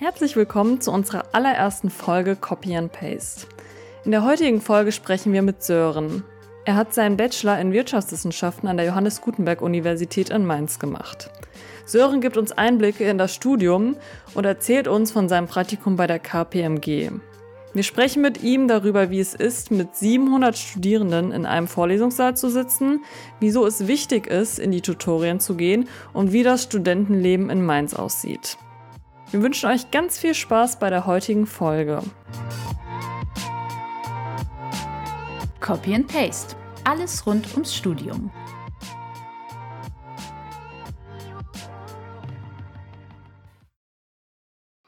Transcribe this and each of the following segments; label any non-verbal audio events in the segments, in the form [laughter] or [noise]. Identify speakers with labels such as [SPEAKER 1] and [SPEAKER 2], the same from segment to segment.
[SPEAKER 1] Herzlich willkommen zu unserer allerersten Folge Copy and Paste. In der heutigen Folge sprechen wir mit Sören. Er hat seinen Bachelor in Wirtschaftswissenschaften an der Johannes Gutenberg Universität in Mainz gemacht. Sören gibt uns Einblicke in das Studium und erzählt uns von seinem Praktikum bei der KPMG. Wir sprechen mit ihm darüber, wie es ist, mit 700 Studierenden in einem Vorlesungssaal zu sitzen, wieso es wichtig ist, in die Tutorien zu gehen und wie das Studentenleben in Mainz aussieht. Wir wünschen euch ganz viel Spaß bei der heutigen Folge.
[SPEAKER 2] Copy and Paste. Alles rund ums Studium.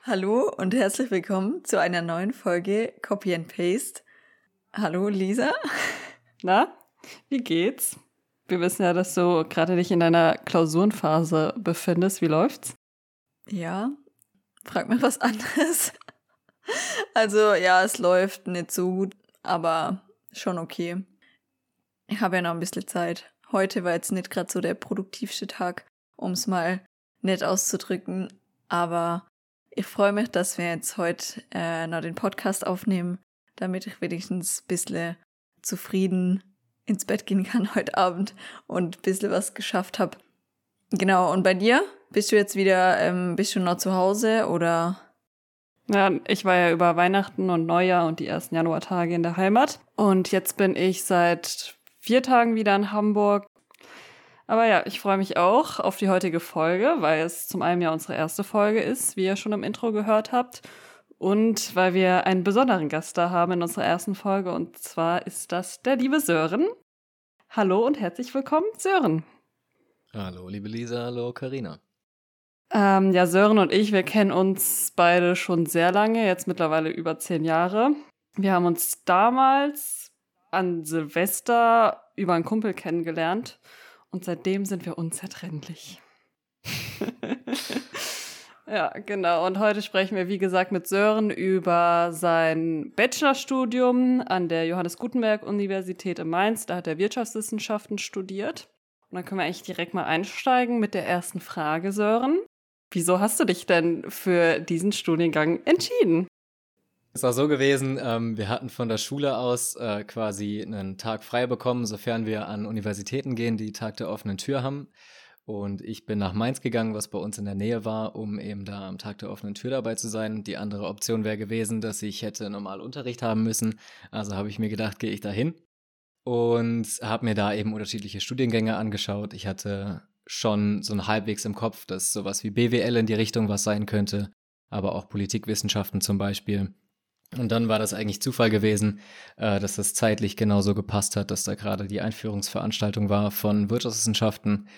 [SPEAKER 3] Hallo und herzlich willkommen zu einer neuen Folge Copy and Paste. Hallo Lisa.
[SPEAKER 1] Na, wie geht's? Wir wissen ja, dass du gerade dich in deiner Klausurenphase befindest. Wie läuft's?
[SPEAKER 3] Ja, frag mir was anderes. [laughs] Also ja, es läuft nicht so gut, aber schon okay. Ich habe ja noch ein bisschen Zeit. Heute war jetzt nicht gerade so der produktivste Tag, um es mal nett auszudrücken, aber ich freue mich, dass wir jetzt heute äh, noch den Podcast aufnehmen, damit ich wenigstens ein bisschen zufrieden ins Bett gehen kann [laughs] heute Abend und ein bisschen was geschafft habe. Genau, und bei dir? Bist du jetzt wieder, ähm, bist du noch zu Hause oder?
[SPEAKER 1] Ja, ich war ja über Weihnachten und Neujahr und die ersten Januartage in der Heimat. Und jetzt bin ich seit vier Tagen wieder in Hamburg. Aber ja, ich freue mich auch auf die heutige Folge, weil es zum einen ja unsere erste Folge ist, wie ihr schon im Intro gehört habt. Und weil wir einen besonderen Gast da haben in unserer ersten Folge. Und zwar ist das der liebe Sören. Hallo und herzlich willkommen, Sören.
[SPEAKER 4] Hallo, liebe Lisa, hallo, Karina.
[SPEAKER 1] Ähm, ja, Sören und ich, wir kennen uns beide schon sehr lange, jetzt mittlerweile über zehn Jahre. Wir haben uns damals an Silvester über einen Kumpel kennengelernt und seitdem sind wir unzertrennlich. [laughs] ja, genau. Und heute sprechen wir, wie gesagt, mit Sören über sein Bachelorstudium an der Johannes Gutenberg Universität in Mainz. Da hat er Wirtschaftswissenschaften studiert. Und dann können wir eigentlich direkt mal einsteigen mit der ersten Frage, Sören. Wieso hast du dich denn für diesen Studiengang entschieden?
[SPEAKER 4] Es war so gewesen, ähm, wir hatten von der Schule aus äh, quasi einen Tag frei bekommen, sofern wir an Universitäten gehen, die Tag der offenen Tür haben. Und ich bin nach Mainz gegangen, was bei uns in der Nähe war, um eben da am Tag der offenen Tür dabei zu sein. Die andere Option wäre gewesen, dass ich hätte normal Unterricht haben müssen. Also habe ich mir gedacht, gehe ich da hin und habe mir da eben unterschiedliche Studiengänge angeschaut. Ich hatte schon so ein halbwegs im Kopf, dass sowas wie BWL in die Richtung was sein könnte, aber auch Politikwissenschaften zum Beispiel. Und dann war das eigentlich Zufall gewesen, äh, dass das zeitlich genauso gepasst hat, dass da gerade die Einführungsveranstaltung war von Wirtschaftswissenschaften.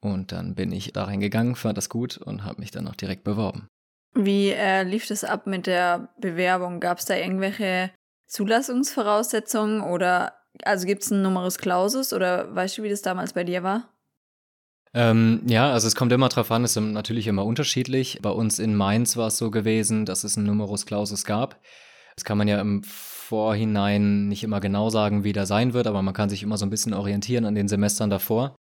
[SPEAKER 4] Und dann bin ich da reingegangen, fand das gut und habe mich dann auch direkt beworben.
[SPEAKER 3] Wie äh, lief das ab mit der Bewerbung? Gab es da irgendwelche Zulassungsvoraussetzungen oder also gibt es einen Numerus Clausus oder weißt du, wie das damals bei dir war?
[SPEAKER 4] Ähm, ja, also es kommt immer drauf an, es ist natürlich immer unterschiedlich. Bei uns in Mainz war es so gewesen, dass es einen Numerus Clausus gab. Das kann man ja im Vorhinein nicht immer genau sagen, wie der sein wird, aber man kann sich immer so ein bisschen orientieren an den Semestern davor.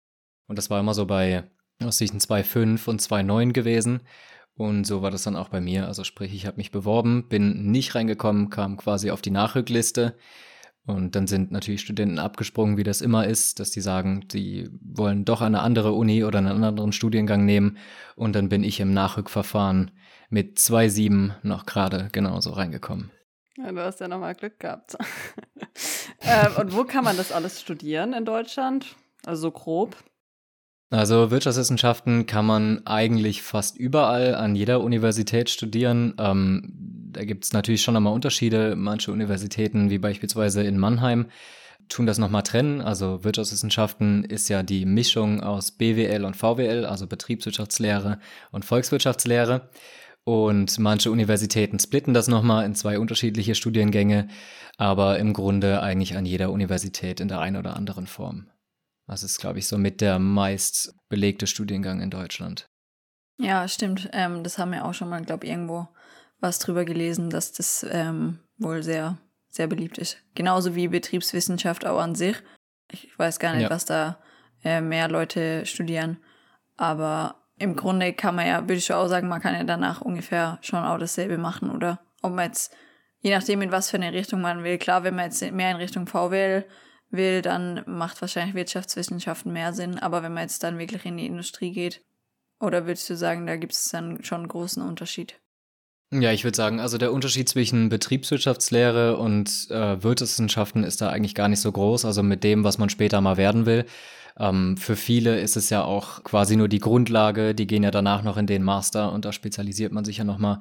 [SPEAKER 4] Und das war immer so bei aus sich 2,5 und 2,9 gewesen. Und so war das dann auch bei mir. Also sprich, ich habe mich beworben, bin nicht reingekommen, kam quasi auf die Nachrückliste. Und dann sind natürlich Studenten abgesprungen, wie das immer ist, dass die sagen, die wollen doch eine andere Uni oder einen anderen Studiengang nehmen. Und dann bin ich im Nachrückverfahren mit 2,7 noch gerade genauso reingekommen.
[SPEAKER 1] Ja, du hast ja nochmal Glück gehabt. [laughs] ähm, und wo kann man das alles studieren in Deutschland? Also so grob?
[SPEAKER 4] Also Wirtschaftswissenschaften kann man eigentlich fast überall an jeder Universität studieren. Ähm, da gibt es natürlich schon nochmal Unterschiede. Manche Universitäten, wie beispielsweise in Mannheim, tun das nochmal trennen. Also Wirtschaftswissenschaften ist ja die Mischung aus BWL und VWL, also Betriebswirtschaftslehre und Volkswirtschaftslehre. Und manche Universitäten splitten das nochmal in zwei unterschiedliche Studiengänge, aber im Grunde eigentlich an jeder Universität in der einen oder anderen Form. Das ist, glaube ich, so mit der meist belegte Studiengang in Deutschland.
[SPEAKER 3] Ja, stimmt. Ähm, das haben wir auch schon mal, glaube ich, irgendwo was drüber gelesen, dass das ähm, wohl sehr, sehr beliebt ist. Genauso wie Betriebswissenschaft auch an sich. Ich weiß gar nicht, ja. was da äh, mehr Leute studieren. Aber im Grunde kann man ja, würde ich schon auch sagen, man kann ja danach ungefähr schon auch dasselbe machen, oder? Ob man jetzt, je nachdem, in was für eine Richtung man will. Klar, wenn man jetzt mehr in Richtung VWL will, dann macht wahrscheinlich Wirtschaftswissenschaften mehr Sinn. Aber wenn man jetzt dann wirklich in die Industrie geht, oder würdest du sagen, da gibt es dann schon einen großen Unterschied?
[SPEAKER 4] Ja, ich würde sagen, also der Unterschied zwischen Betriebswirtschaftslehre und äh, Wirtschaftswissenschaften ist da eigentlich gar nicht so groß. Also mit dem, was man später mal werden will. Ähm, für viele ist es ja auch quasi nur die Grundlage. Die gehen ja danach noch in den Master und da spezialisiert man sich ja nochmal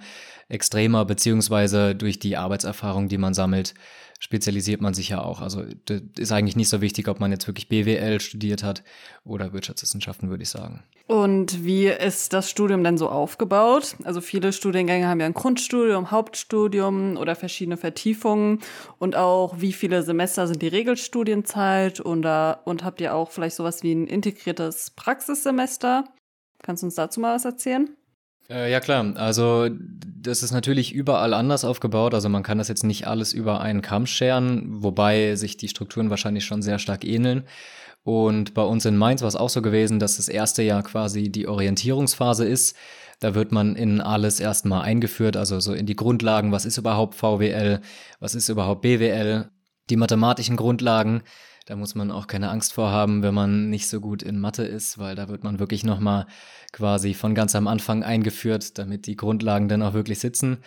[SPEAKER 4] extremer, beziehungsweise durch die Arbeitserfahrung, die man sammelt, spezialisiert man sich ja auch. Also ist eigentlich nicht so wichtig, ob man jetzt wirklich BWL studiert hat oder Wirtschaftswissenschaften, würde ich sagen.
[SPEAKER 1] Und wie ist das Studium denn so aufgebaut? Also viele Studiengänge haben ja ein Grundstudium, Hauptstudium oder verschiedene Vertiefungen. Und auch wie viele Semester sind die Regelstudienzeit? Und, und habt ihr auch vielleicht sowas wie ein integriertes Praxissemester? Kannst du uns dazu mal was erzählen?
[SPEAKER 4] Äh, ja klar, also das ist natürlich überall anders aufgebaut. Also man kann das jetzt nicht alles über einen Kamm scheren, wobei sich die Strukturen wahrscheinlich schon sehr stark ähneln. Und bei uns in Mainz war es auch so gewesen, dass das erste Jahr quasi die Orientierungsphase ist. Da wird man in alles erstmal eingeführt, also so in die Grundlagen, was ist überhaupt VWL, was ist überhaupt BWL, die mathematischen Grundlagen. Da muss man auch keine Angst vor haben, wenn man nicht so gut in Mathe ist, weil da wird man wirklich nochmal quasi von ganz am Anfang eingeführt, damit die Grundlagen dann auch wirklich sitzen.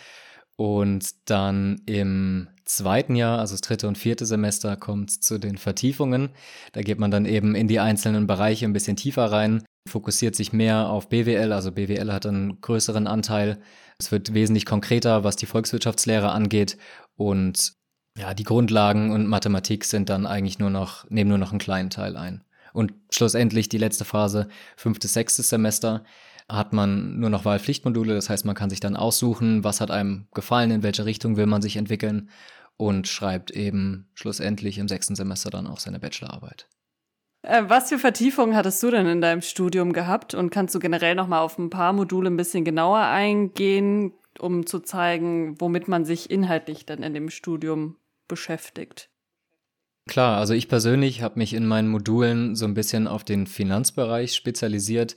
[SPEAKER 4] Und dann im zweiten Jahr, also das dritte und vierte Semester, kommt es zu den Vertiefungen. Da geht man dann eben in die einzelnen Bereiche ein bisschen tiefer rein, fokussiert sich mehr auf BWL, also BWL hat einen größeren Anteil. Es wird wesentlich konkreter, was die Volkswirtschaftslehre angeht und ja, die Grundlagen und Mathematik sind dann eigentlich nur noch, nehmen nur noch einen kleinen Teil ein. Und schlussendlich die letzte Phase, fünftes, sechstes Semester, hat man nur noch Wahlpflichtmodule. Das heißt, man kann sich dann aussuchen, was hat einem gefallen, in welche Richtung will man sich entwickeln und schreibt eben schlussendlich im sechsten Semester dann auch seine Bachelorarbeit.
[SPEAKER 1] Äh, was für Vertiefungen hattest du denn in deinem Studium gehabt und kannst du generell noch mal auf ein paar Module ein bisschen genauer eingehen, um zu zeigen, womit man sich inhaltlich dann in dem Studium beschäftigt?
[SPEAKER 4] Klar, also ich persönlich habe mich in meinen Modulen so ein bisschen auf den Finanzbereich spezialisiert.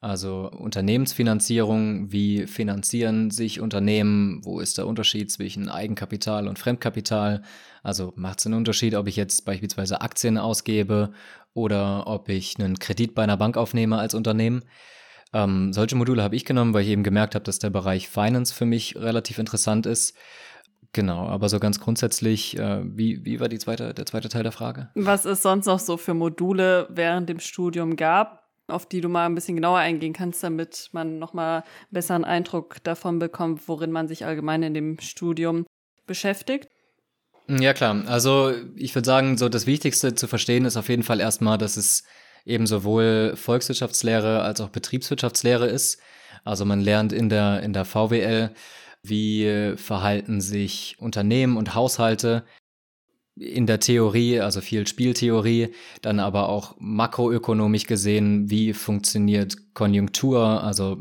[SPEAKER 4] Also Unternehmensfinanzierung, wie finanzieren sich Unternehmen, wo ist der Unterschied zwischen Eigenkapital und Fremdkapital? Also macht es einen Unterschied, ob ich jetzt beispielsweise Aktien ausgebe oder ob ich einen Kredit bei einer Bank aufnehme als Unternehmen? Ähm, solche Module habe ich genommen, weil ich eben gemerkt habe, dass der Bereich Finance für mich relativ interessant ist. Genau, aber so ganz grundsätzlich, äh, wie, wie war die zweite, der zweite Teil der Frage?
[SPEAKER 1] Was es sonst noch so für Module während dem Studium gab, auf die du mal ein bisschen genauer eingehen kannst, damit man nochmal besser einen Eindruck davon bekommt, worin man sich allgemein in dem Studium beschäftigt?
[SPEAKER 4] Ja, klar. Also ich würde sagen, so das Wichtigste zu verstehen ist auf jeden Fall erstmal, dass es eben sowohl Volkswirtschaftslehre als auch Betriebswirtschaftslehre ist. Also man lernt in der, in der VWL, wie verhalten sich Unternehmen und Haushalte in der Theorie, also viel Spieltheorie, dann aber auch makroökonomisch gesehen, wie funktioniert Konjunktur, also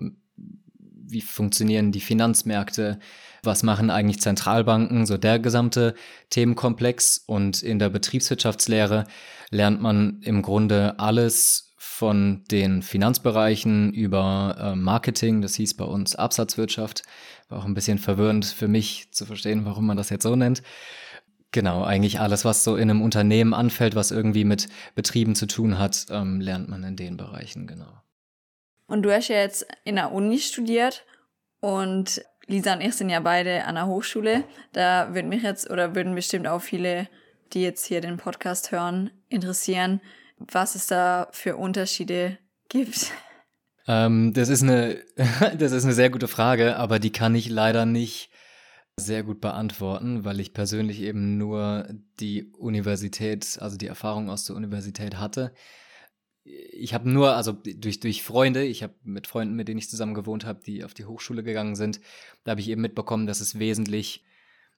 [SPEAKER 4] wie funktionieren die Finanzmärkte, was machen eigentlich Zentralbanken, so der gesamte Themenkomplex. Und in der Betriebswirtschaftslehre lernt man im Grunde alles von den Finanzbereichen über äh, Marketing, das hieß bei uns Absatzwirtschaft, war auch ein bisschen verwirrend für mich zu verstehen, warum man das jetzt so nennt. Genau, eigentlich alles, was so in einem Unternehmen anfällt, was irgendwie mit Betrieben zu tun hat, ähm, lernt man in den Bereichen, genau.
[SPEAKER 3] Und du hast ja jetzt in der Uni studiert und Lisa und ich sind ja beide an der Hochschule. Da würden mich jetzt oder würden bestimmt auch viele, die jetzt hier den Podcast hören, interessieren, was es da für Unterschiede gibt.
[SPEAKER 4] Ähm, das ist eine, [laughs] das ist eine sehr gute Frage, aber die kann ich leider nicht sehr gut beantworten, weil ich persönlich eben nur die Universität, also die Erfahrung aus der Universität hatte. Ich habe nur, also durch, durch Freunde, ich habe mit Freunden, mit denen ich zusammen gewohnt habe, die auf die Hochschule gegangen sind, da habe ich eben mitbekommen, dass es wesentlich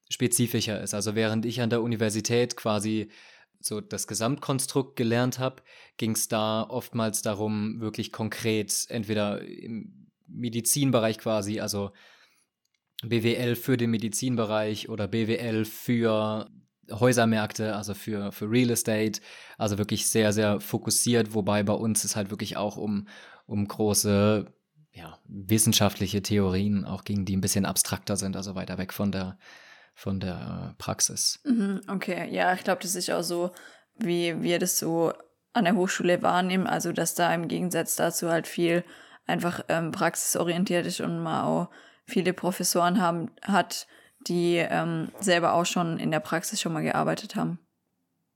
[SPEAKER 4] spezifischer ist. Also während ich an der Universität quasi so das Gesamtkonstrukt gelernt habe, ging es da oftmals darum, wirklich konkret, entweder im Medizinbereich quasi, also BWL für den Medizinbereich oder BWL für Häusermärkte, also für, für Real Estate, also wirklich sehr, sehr fokussiert, wobei bei uns es halt wirklich auch um, um große ja, wissenschaftliche Theorien auch ging, die ein bisschen abstrakter sind, also weiter weg von der, von der Praxis.
[SPEAKER 3] Mhm, okay, ja, ich glaube, das ist auch so, wie wir das so an der Hochschule wahrnehmen, also dass da im Gegensatz dazu halt viel einfach ähm, praxisorientiert ist und man auch viele Professoren haben, hat, die ähm, selber auch schon in der Praxis schon mal gearbeitet haben.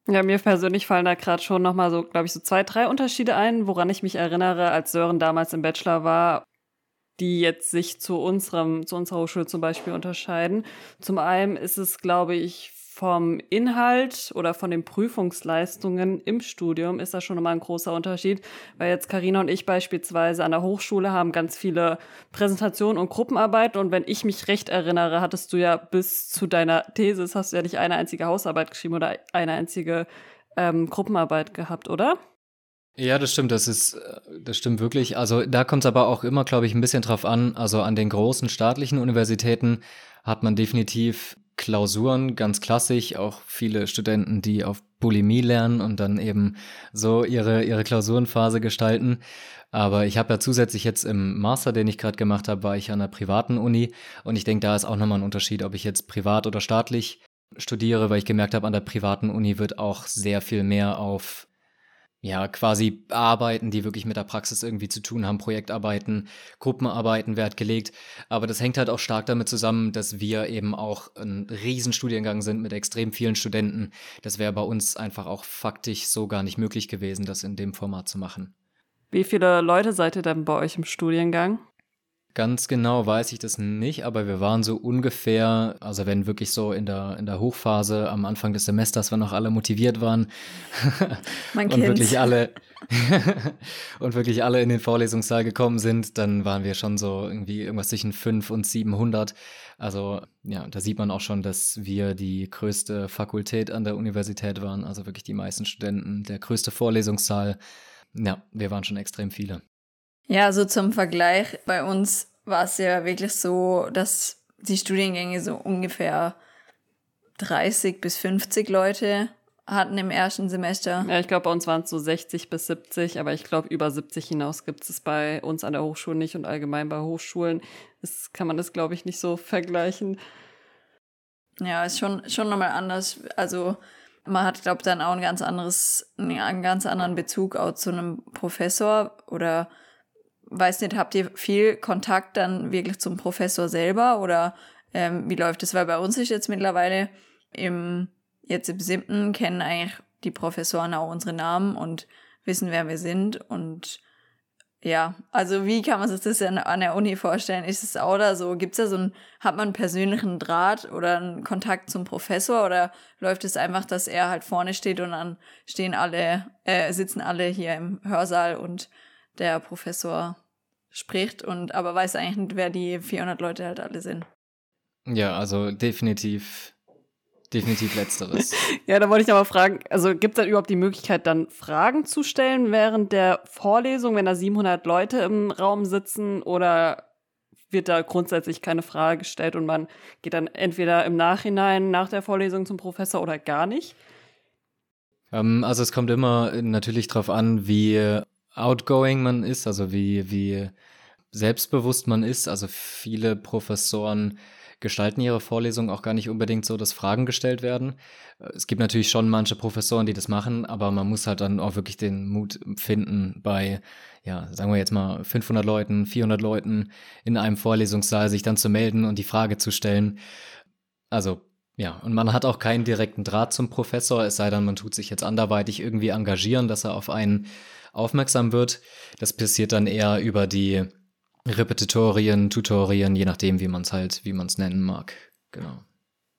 [SPEAKER 1] Ja, mir persönlich fallen da gerade schon nochmal so, glaube ich, so zwei, drei Unterschiede ein, woran ich mich erinnere, als Sören damals im Bachelor war, die jetzt sich zu unserem, zu unserer Hochschule zum Beispiel unterscheiden. Zum einen ist es, glaube ich, vom Inhalt oder von den Prüfungsleistungen im Studium ist das schon nochmal ein großer Unterschied, weil jetzt Karina und ich beispielsweise an der Hochschule haben ganz viele Präsentationen und Gruppenarbeit und wenn ich mich recht erinnere, hattest du ja bis zu deiner Thesis hast du ja nicht eine einzige Hausarbeit geschrieben oder eine einzige ähm, Gruppenarbeit gehabt, oder?
[SPEAKER 4] Ja, das stimmt, das ist, das stimmt wirklich. Also da kommt es aber auch immer, glaube ich, ein bisschen drauf an. Also an den großen staatlichen Universitäten hat man definitiv Klausuren, ganz klassisch, auch viele Studenten, die auf Bulimie lernen und dann eben so ihre, ihre Klausurenphase gestalten. Aber ich habe ja zusätzlich jetzt im Master, den ich gerade gemacht habe, war ich an einer privaten Uni und ich denke, da ist auch nochmal ein Unterschied, ob ich jetzt privat oder staatlich studiere, weil ich gemerkt habe, an der privaten Uni wird auch sehr viel mehr auf ja, quasi Arbeiten, die wirklich mit der Praxis irgendwie zu tun haben, Projektarbeiten, Gruppenarbeiten Wert gelegt. Aber das hängt halt auch stark damit zusammen, dass wir eben auch ein Riesenstudiengang sind mit extrem vielen Studenten. Das wäre bei uns einfach auch faktisch so gar nicht möglich gewesen, das in dem Format zu machen.
[SPEAKER 1] Wie viele Leute seid ihr denn bei euch im Studiengang?
[SPEAKER 4] Ganz genau weiß ich das nicht, aber wir waren so ungefähr, also wenn wirklich so in der, in der Hochphase am Anfang des Semesters, wenn noch alle motiviert waren [laughs] und wirklich alle [laughs] und wirklich alle in den Vorlesungssaal gekommen sind, dann waren wir schon so irgendwie irgendwas zwischen 5 und 700. Also ja, da sieht man auch schon, dass wir die größte Fakultät an der Universität waren, also wirklich die meisten Studenten, der größte Vorlesungssaal. Ja, wir waren schon extrem viele.
[SPEAKER 3] Ja, also zum Vergleich, bei uns war es ja wirklich so, dass die Studiengänge so ungefähr 30 bis 50 Leute hatten im ersten Semester.
[SPEAKER 1] Ja, ich glaube, bei uns waren es so 60 bis 70, aber ich glaube, über 70 hinaus gibt es bei uns an der Hochschule nicht und allgemein bei Hochschulen ist, kann man das, glaube ich, nicht so vergleichen.
[SPEAKER 3] Ja, ist schon, schon nochmal anders. Also man hat, glaube ich, dann auch ein ganz anderes, einen ganz anderen Bezug auch zu einem Professor oder weiß nicht, habt ihr viel Kontakt dann wirklich zum Professor selber oder ähm, wie läuft das? Weil bei uns ist jetzt mittlerweile im, jetzt im siebten kennen eigentlich die Professoren auch unsere Namen und wissen, wer wir sind und ja, also wie kann man sich das denn an der Uni vorstellen? Ist es auch da so? Gibt es da so einen, hat man einen persönlichen Draht oder einen Kontakt zum Professor oder läuft es einfach, dass er halt vorne steht und dann stehen alle, äh, sitzen alle hier im Hörsaal und der Professor spricht und aber weiß eigentlich nicht, wer die 400 Leute halt alle sind.
[SPEAKER 4] Ja, also definitiv, definitiv letzteres. [laughs]
[SPEAKER 1] ja, da wollte ich aber fragen, also gibt es dann überhaupt die Möglichkeit, dann Fragen zu stellen während der Vorlesung, wenn da 700 Leute im Raum sitzen oder wird da grundsätzlich keine Frage gestellt und man geht dann entweder im Nachhinein nach der Vorlesung zum Professor oder gar nicht?
[SPEAKER 4] Ähm, also es kommt immer natürlich darauf an, wie outgoing man ist, also wie, wie selbstbewusst man ist. Also viele Professoren gestalten ihre Vorlesungen auch gar nicht unbedingt so, dass Fragen gestellt werden. Es gibt natürlich schon manche Professoren, die das machen, aber man muss halt dann auch wirklich den Mut finden, bei, ja, sagen wir jetzt mal 500 Leuten, 400 Leuten in einem Vorlesungssaal sich dann zu melden und die Frage zu stellen. Also, ja, und man hat auch keinen direkten Draht zum Professor, es sei denn, man tut sich jetzt anderweitig irgendwie engagieren, dass er auf einen aufmerksam wird. Das passiert dann eher über die Repetitorien, Tutorien, je nachdem, wie man es halt, wie man es nennen mag. Genau.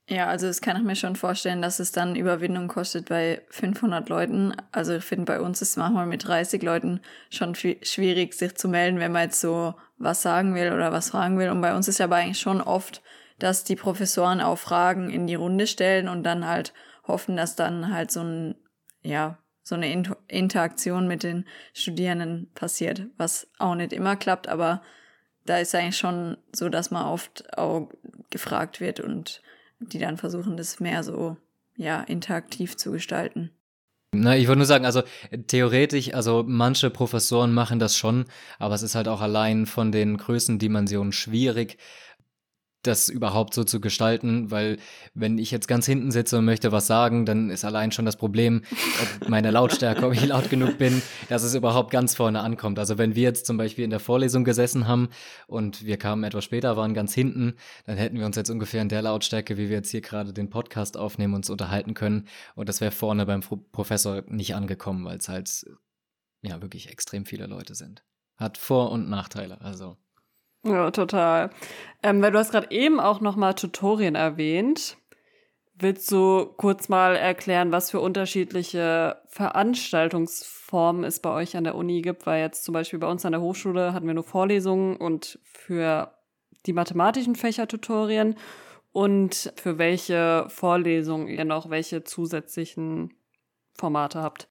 [SPEAKER 3] Ja, also das kann ich mir schon vorstellen, dass es dann Überwindung kostet bei 500 Leuten. Also ich finde, bei uns ist es manchmal mit 30 Leuten schon schwierig, sich zu melden, wenn man jetzt so was sagen will oder was fragen will. Und bei uns ist ja aber eigentlich schon oft, dass die Professoren auch Fragen in die Runde stellen und dann halt hoffen, dass dann halt so ein, ja, so eine Interaktion mit den Studierenden passiert, was auch nicht immer klappt, aber da ist eigentlich schon so, dass man oft auch gefragt wird und die dann versuchen, das mehr so, ja, interaktiv zu gestalten.
[SPEAKER 4] Na, ich würde nur sagen, also theoretisch, also manche Professoren machen das schon, aber es ist halt auch allein von den Größendimensionen schwierig, das überhaupt so zu gestalten, weil wenn ich jetzt ganz hinten sitze und möchte was sagen, dann ist allein schon das Problem, ob meine Lautstärke, ob ich laut genug bin, dass es überhaupt ganz vorne ankommt. Also wenn wir jetzt zum Beispiel in der Vorlesung gesessen haben und wir kamen etwas später, waren ganz hinten, dann hätten wir uns jetzt ungefähr in der Lautstärke, wie wir jetzt hier gerade den Podcast aufnehmen, uns unterhalten können und das wäre vorne beim Professor nicht angekommen, weil es halt ja wirklich extrem viele Leute sind. Hat Vor- und Nachteile, also.
[SPEAKER 1] Ja, total. Ähm, weil du hast gerade eben auch nochmal Tutorien erwähnt. Willst du kurz mal erklären, was für unterschiedliche Veranstaltungsformen es bei euch an der Uni gibt? Weil jetzt zum Beispiel bei uns an der Hochschule hatten wir nur Vorlesungen und für die mathematischen Fächer Tutorien und für welche Vorlesungen ihr noch welche zusätzlichen Formate habt.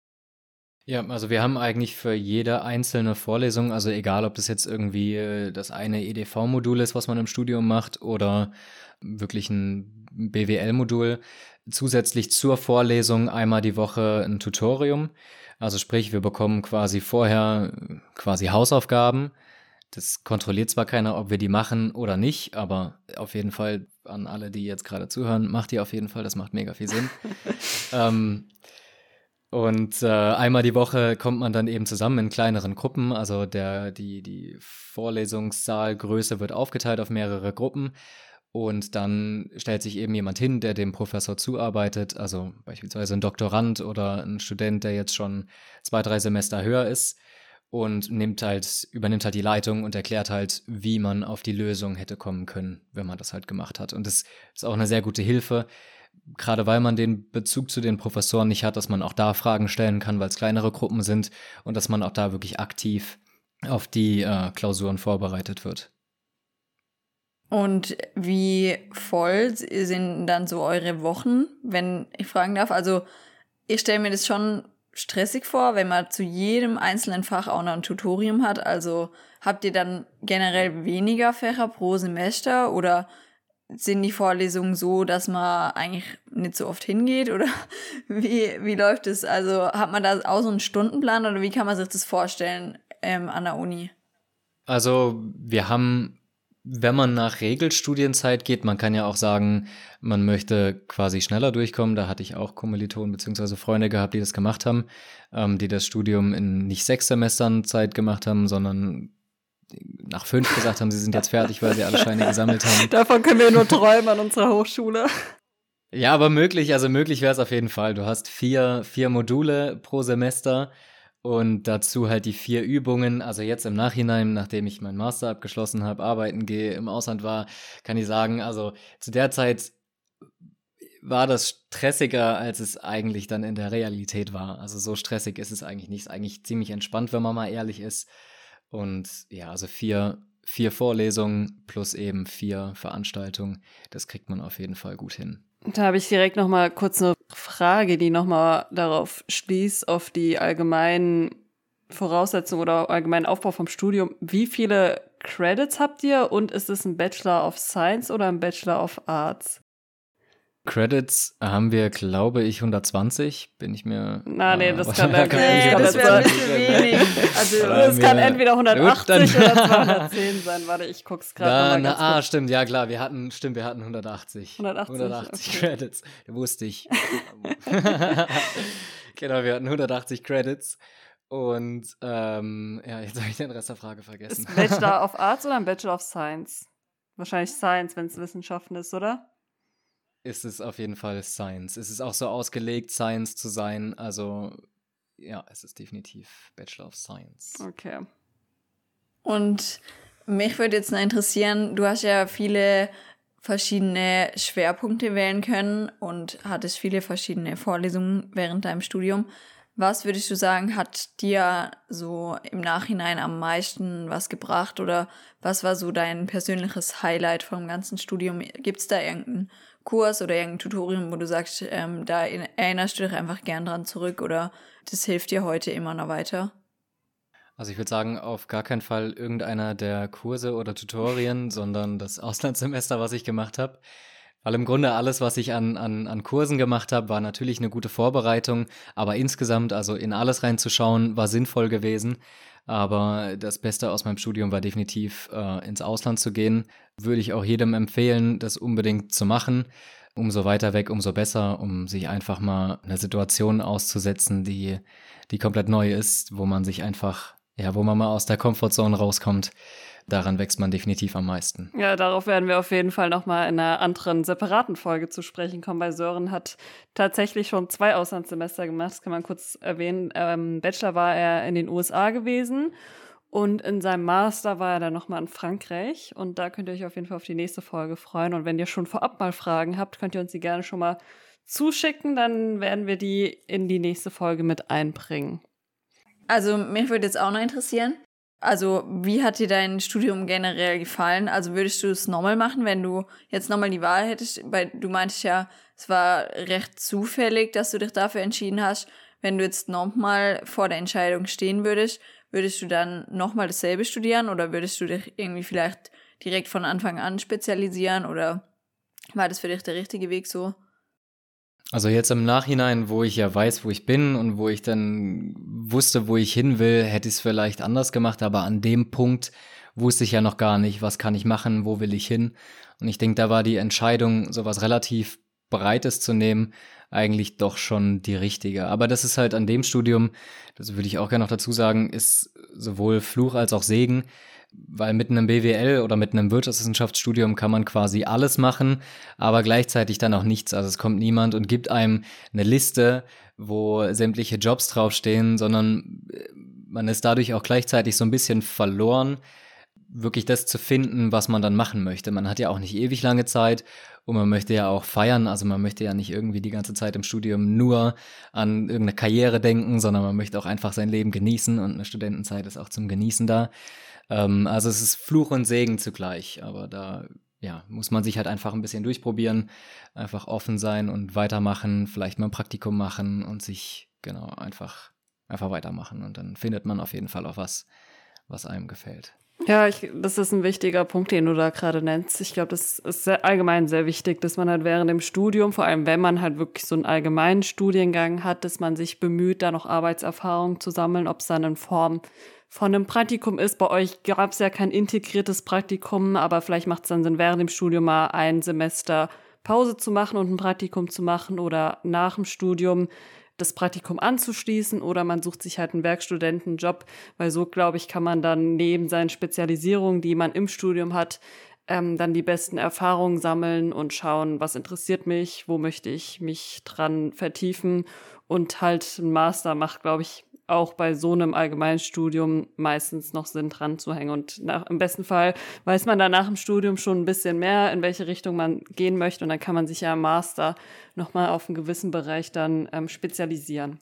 [SPEAKER 4] Ja, also wir haben eigentlich für jede einzelne Vorlesung, also egal, ob das jetzt irgendwie äh, das eine EDV-Modul ist, was man im Studium macht, oder wirklich ein BWL-Modul, zusätzlich zur Vorlesung einmal die Woche ein Tutorium. Also sprich, wir bekommen quasi vorher quasi Hausaufgaben. Das kontrolliert zwar keiner, ob wir die machen oder nicht, aber auf jeden Fall an alle, die jetzt gerade zuhören, macht die auf jeden Fall, das macht mega viel Sinn. [laughs] ähm, und äh, einmal die Woche kommt man dann eben zusammen in kleineren Gruppen. Also der, die, die Vorlesungssaalgröße wird aufgeteilt auf mehrere Gruppen. Und dann stellt sich eben jemand hin, der dem Professor zuarbeitet, also beispielsweise ein Doktorand oder ein Student, der jetzt schon zwei, drei Semester höher ist und nimmt halt, übernimmt halt die Leitung und erklärt halt, wie man auf die Lösung hätte kommen können, wenn man das halt gemacht hat. Und das ist auch eine sehr gute Hilfe, gerade weil man den Bezug zu den Professoren nicht hat, dass man auch da Fragen stellen kann, weil es kleinere Gruppen sind und dass man auch da wirklich aktiv auf die äh, Klausuren vorbereitet wird.
[SPEAKER 3] Und wie voll sind dann so eure Wochen, wenn ich fragen darf? Also ich stelle mir das schon stressig vor, wenn man zu jedem einzelnen Fach auch noch ein Tutorium hat. Also habt ihr dann generell weniger Fächer pro Semester oder sind die Vorlesungen so, dass man eigentlich nicht so oft hingeht oder [laughs] wie, wie läuft es? Also hat man da auch so einen Stundenplan oder wie kann man sich das vorstellen ähm, an der Uni?
[SPEAKER 4] Also wir haben, wenn man nach Regelstudienzeit geht, man kann ja auch sagen, man möchte quasi schneller durchkommen. Da hatte ich auch Kommilitonen bzw. Freunde gehabt, die das gemacht haben, ähm, die das Studium in nicht sechs Semestern Zeit gemacht haben, sondern nach fünf gesagt haben, sie sind jetzt fertig, weil sie alle Scheine gesammelt haben. [laughs]
[SPEAKER 1] Davon können wir nur träumen an unserer Hochschule.
[SPEAKER 4] Ja, aber möglich, also möglich wäre es auf jeden Fall. Du hast vier, vier Module pro Semester und dazu halt die vier Übungen. Also jetzt im Nachhinein, nachdem ich meinen Master abgeschlossen habe, arbeiten gehe, im Ausland war, kann ich sagen, also zu der Zeit war das stressiger, als es eigentlich dann in der Realität war. Also so stressig ist es eigentlich nicht. Ist eigentlich ziemlich entspannt, wenn man mal ehrlich ist. Und ja, also vier, vier Vorlesungen plus eben vier Veranstaltungen, das kriegt man auf jeden Fall gut hin.
[SPEAKER 1] Da habe ich direkt noch mal kurz eine Frage, die noch mal darauf schließt, auf die allgemeinen Voraussetzungen oder allgemeinen Aufbau vom Studium. Wie viele Credits habt ihr und ist es ein Bachelor of Science oder ein Bachelor of Arts?
[SPEAKER 4] Credits haben wir, glaube ich, 120. Bin ich mir.
[SPEAKER 1] Na, nee, das kann, [laughs]
[SPEAKER 3] nee, das wäre ein bisschen wenig.
[SPEAKER 1] Also, das kann entweder 180 oder [laughs] 210 sein. Warte, ich guck's gerade.
[SPEAKER 4] Ah, stimmt, ja klar, wir hatten, stimmt, wir hatten 180.
[SPEAKER 1] 180,
[SPEAKER 4] 180 okay. Credits. Wusste ich. [laughs] genau, wir hatten 180 Credits. Und ähm, ja, jetzt habe ich den Rest der Frage vergessen.
[SPEAKER 1] Ist Bachelor of Arts oder ein Bachelor of Science? Wahrscheinlich Science, wenn es Wissenschaften ist, oder?
[SPEAKER 4] Ist es auf jeden Fall Science. Es ist auch so ausgelegt, Science zu sein. Also ja, es ist definitiv Bachelor of Science.
[SPEAKER 1] Okay.
[SPEAKER 3] Und mich würde jetzt noch interessieren, du hast ja viele verschiedene Schwerpunkte wählen können und hattest viele verschiedene Vorlesungen während deinem Studium. Was würdest du sagen, hat dir so im Nachhinein am meisten was gebracht oder was war so dein persönliches Highlight vom ganzen Studium? Gibt es da irgendeinen Kurs oder irgendein Tutorium, wo du sagst, ähm, da erinnerst du dich einfach gern dran zurück oder das hilft dir heute immer noch weiter?
[SPEAKER 4] Also ich würde sagen, auf gar keinen Fall irgendeiner der Kurse oder Tutorien, sondern das Auslandssemester, was ich gemacht habe. Weil im Grunde alles, was ich an, an, an Kursen gemacht habe, war natürlich eine gute Vorbereitung, aber insgesamt, also in alles reinzuschauen, war sinnvoll gewesen. Aber das Beste aus meinem Studium war definitiv äh, ins Ausland zu gehen. Würde ich auch jedem empfehlen, das unbedingt zu machen. Umso weiter weg, umso besser, um sich einfach mal eine Situation auszusetzen, die, die komplett neu ist, wo man sich einfach, ja, wo man mal aus der Comfortzone rauskommt daran wächst man definitiv am meisten.
[SPEAKER 1] Ja, darauf werden wir auf jeden Fall nochmal in einer anderen separaten Folge zu sprechen kommen, weil Sören hat tatsächlich schon zwei Auslandssemester gemacht, das kann man kurz erwähnen. Ähm, Bachelor war er in den USA gewesen und in seinem Master war er dann nochmal in Frankreich und da könnt ihr euch auf jeden Fall auf die nächste Folge freuen und wenn ihr schon vorab mal Fragen habt, könnt ihr uns die gerne schon mal zuschicken, dann werden wir die in die nächste Folge mit einbringen.
[SPEAKER 3] Also mich würde jetzt auch noch interessieren, also, wie hat dir dein Studium generell gefallen? Also, würdest du es nochmal machen, wenn du jetzt nochmal die Wahl hättest? Weil du meintest ja, es war recht zufällig, dass du dich dafür entschieden hast. Wenn du jetzt nochmal vor der Entscheidung stehen würdest, würdest du dann nochmal dasselbe studieren oder würdest du dich irgendwie vielleicht direkt von Anfang an spezialisieren oder war das für dich der richtige Weg so?
[SPEAKER 4] Also jetzt im Nachhinein, wo ich ja weiß, wo ich bin und wo ich dann wusste, wo ich hin will, hätte ich es vielleicht anders gemacht, aber an dem Punkt wusste ich ja noch gar nicht, was kann ich machen, wo will ich hin. Und ich denke, da war die Entscheidung, sowas relativ Breites zu nehmen, eigentlich doch schon die richtige. Aber das ist halt an dem Studium, das würde ich auch gerne noch dazu sagen, ist sowohl Fluch als auch Segen weil mit einem BWL oder mit einem Wirtschaftswissenschaftsstudium kann man quasi alles machen, aber gleichzeitig dann auch nichts. Also es kommt niemand und gibt einem eine Liste, wo sämtliche Jobs draufstehen, sondern äh, man ist dadurch auch gleichzeitig so ein bisschen verloren, wirklich das zu finden, was man dann machen möchte. Man hat ja auch nicht ewig lange Zeit und man möchte ja auch feiern. Also man möchte ja nicht irgendwie die ganze Zeit im Studium nur an irgendeine Karriere denken, sondern man möchte auch einfach sein Leben genießen und eine Studentenzeit ist auch zum Genießen da. Ähm, also es ist Fluch und Segen zugleich, aber da ja, muss man sich halt einfach ein bisschen durchprobieren, einfach offen sein und weitermachen, vielleicht mal ein Praktikum machen und sich genau einfach einfach weitermachen und dann findet man auf jeden Fall auch was, was einem gefällt.
[SPEAKER 1] Ja, ich, das ist ein wichtiger Punkt, den du da gerade nennst. Ich glaube, das ist sehr, allgemein sehr wichtig, dass man halt während dem Studium, vor allem wenn man halt wirklich so einen allgemeinen Studiengang hat, dass man sich bemüht, da noch Arbeitserfahrung zu sammeln, ob es dann in Form von einem Praktikum ist. Bei euch gab es ja kein integriertes Praktikum, aber vielleicht macht es dann Sinn, während dem Studium mal ein Semester Pause zu machen und ein Praktikum zu machen oder nach dem Studium das Praktikum anzuschließen oder man sucht sich halt einen Werkstudentenjob, weil so, glaube ich, kann man dann neben seinen Spezialisierungen, die man im Studium hat, ähm, dann die besten Erfahrungen sammeln und schauen, was interessiert mich, wo möchte ich mich dran vertiefen und halt ein Master macht, glaube ich, auch bei so einem Allgemeinstudium meistens noch Sinn dran zu hängen. Und nach, im besten Fall weiß man dann nach dem Studium schon ein bisschen mehr, in welche Richtung man gehen möchte. Und dann kann man sich ja im Master nochmal auf einen gewissen Bereich dann ähm, spezialisieren.